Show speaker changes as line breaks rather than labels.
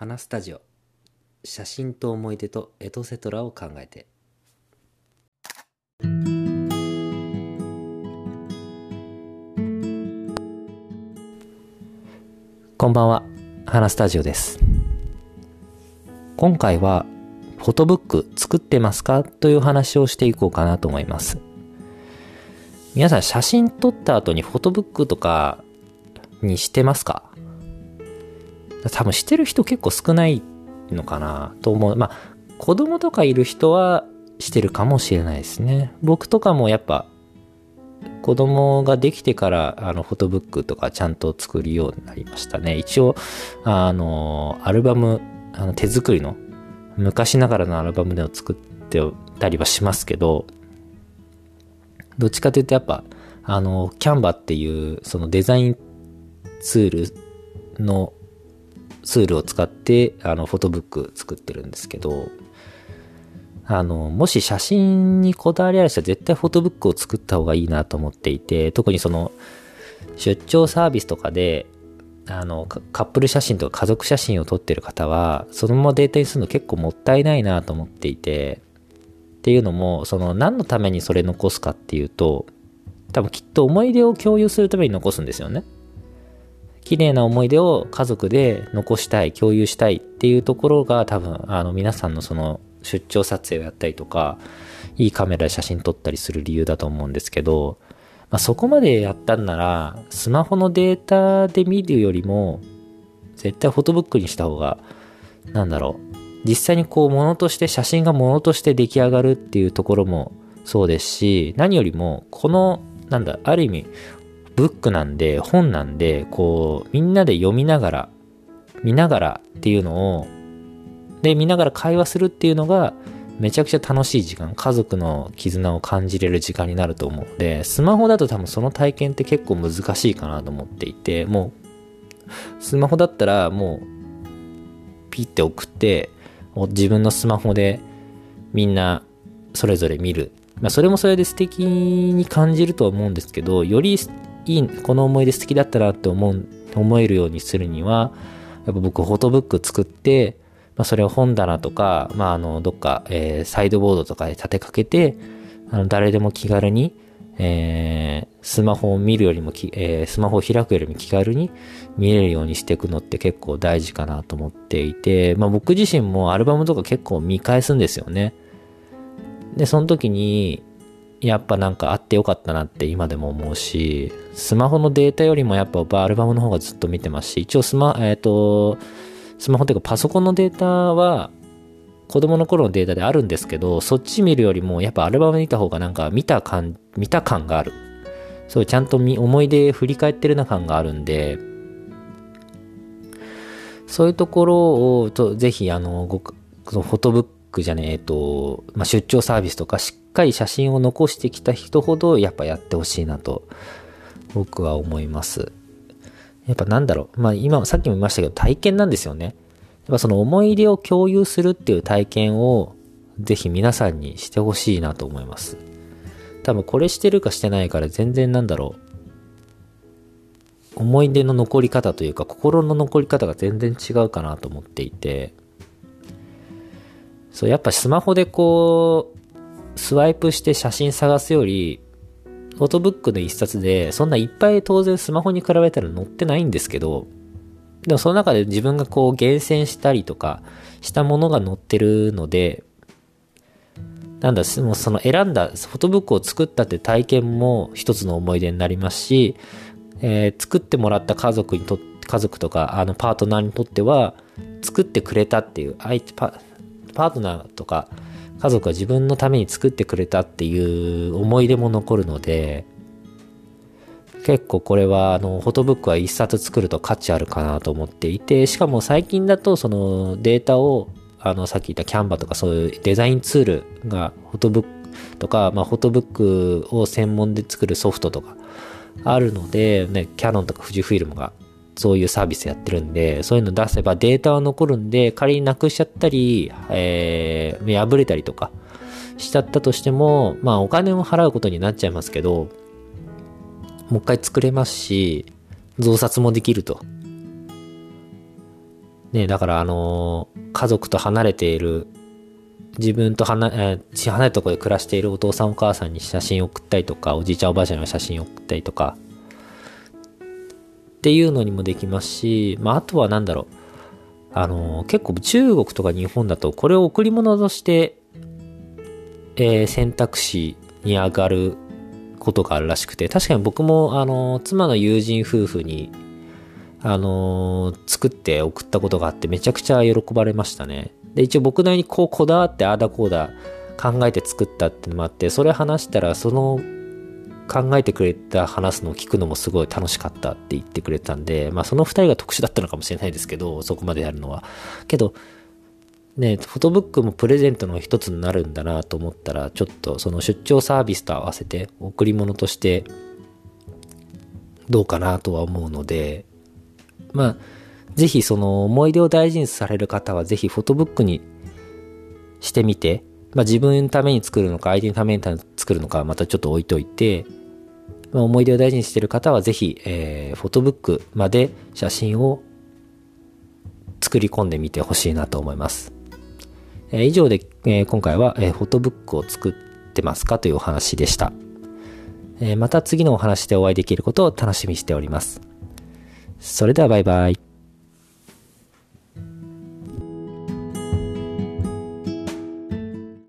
花スタジオ。写真と思い出とエトセトラを考えて。こんばんは。花スタジオです。今回はフォトブック作ってますかという話をしていこうかなと思います。皆さん写真撮った後にフォトブックとかにしてますか？多分してる人結構少ないのかなと思う。まあ、子供とかいる人はしてるかもしれないですね。僕とかもやっぱ子供ができてからあのフォトブックとかちゃんと作るようになりましたね。一応、あの、アルバム、あの手作りの昔ながらのアルバムでを作ってたりはしますけど、どっちかというとやっぱ、あの、キャンバっていうそのデザインツールのツールを使ってあのフォトブック作ってるんですけど、あの、もし写真にこだわりある人は絶対フォトブックを作った方がいいなと思っていて、特にその出張サービスとかで、あの、カップル写真とか家族写真を撮ってる方は、そのままデータにするの結構もったいないなと思っていて、っていうのも、その何のためにそれ残すかっていうと、多分きっと思い出を共有するために残すんですよね。綺麗な思い出を家族で残したい、共有したいっていうところが多分、あの皆さんのその出張撮影をやったりとか、いいカメラで写真撮ったりする理由だと思うんですけど、まあ、そこまでやったんなら、スマホのデータで見るよりも、絶対フォトブックにした方が、なんだろう、実際にこう物として、写真が物として出来上がるっていうところもそうですし、何よりも、この、なんだ、ある意味、ブックなんで、本なんで、こう、みんなで読みながら、見ながらっていうのを、で、見ながら会話するっていうのが、めちゃくちゃ楽しい時間、家族の絆を感じれる時間になると思うので、スマホだと多分その体験って結構難しいかなと思っていて、もう、スマホだったらもう、ピッて送って、自分のスマホでみんなそれぞれ見る。まあ、それもそれで素敵に感じるとは思うんですけど、よりいい、この思い出素敵だったなって思う、思えるようにするには、やっぱ僕フォトブック作って、まあ、それを本棚とか、まあ、あの、どっか、えー、サイドボードとかで立てかけて、あの、誰でも気軽に、えー、スマホを見るよりもえー、スマホを開くよりも気軽に見れるようにしていくのって結構大事かなと思っていて、まあ僕自身もアルバムとか結構見返すんですよね。で、その時に、やっぱなんかあってよかったなって今でも思うし、スマホのデータよりもやっぱアルバムの方がずっと見てますし、一応スマ、えっ、ー、と、スマホっていうかパソコンのデータは子供の頃のデータであるんですけど、そっち見るよりもやっぱアルバム見た方がなんか見た感、見た感がある。そう、ちゃんと思い出振り返ってるな感があるんで、そういうところをとぜひあの、ごフォトブッククじゃねえ、と、まあ、出張サービスとかしっかり写真を残してきた人ほどやっぱやってほしいなと僕は思います。やっぱなんだろう。まあ今、さっきも言いましたけど体験なんですよね。やっぱその思い出を共有するっていう体験をぜひ皆さんにしてほしいなと思います。多分これしてるかしてないから全然なんだろう。思い出の残り方というか心の残り方が全然違うかなと思っていて。そう、やっぱスマホでこう、スワイプして写真探すより、フォトブックの一冊で、そんないっぱい当然スマホに比べたら載ってないんですけど、でもその中で自分がこう厳選したりとかしたものが載ってるので、なんだ、もうその選んだフォトブックを作ったって体験も一つの思い出になりますし、えー、作ってもらった家族にと家族とかあのパートナーにとっては作ってくれたっていう相手パートナーとか家族は自分のために作ってくれたっていう思い出も残るので、結構これはあのフォトブックは一冊作ると価値あるかなと思っていて、しかも最近だとそのデータをあのさっき言ったキャンバとかそういうデザインツールがフォトブックとか、まあ、フォトブックを専門で作るソフトとかあるので、ね、キャノンとか富士フィルムがそういうサービスやってるんで、そういうの出せばデータは残るんで、仮になくしちゃったり、えー、破れたりとかしちゃったとしても、まあお金を払うことになっちゃいますけど、もう一回作れますし、増刷もできると。ね、だからあのー家族と離れている、自分と離,、えー離れたとこで暮らしているお父さんお母さんに写真送ったりとか、おじいちゃんおばあちゃんに写真を送ったりとか、っていうのにもできますし、まあ、あとはなんだろう。あの結構中国とか日本だと、これを贈り物として、えー選択肢に上がることがあるらしくて、確かに僕も、あの妻の友人夫婦に、あの作って送ったことがあってめちゃくちゃ喜ばれましたね。で、一応僕なりにこうこだわってああだこうだ考えて作ったってのもあって、それ話したらその考えてくれた話すのを聞くのもすごい楽しかったって言ってくれたんで、まあその二人が特殊だったのかもしれないですけど、そこまでやるのは。けど、ね、フォトブックもプレゼントの一つになるんだなと思ったら、ちょっとその出張サービスと合わせて贈り物としてどうかなとは思うので、まあ、ぜひその思い出を大事にされる方はぜひフォトブックにしてみて、まあ自分のために作るのか相手のために作るのかまたちょっと置いといて、思い出を大事にしている方はぜひ、えーフォトブックまで写真を作り込んでみてほしいなと思います。えー以上で、えー今回は、えフォトブックを作ってますかというお話でした。えまた次のお話でお会いできることを楽しみにしております。それではバイバイ。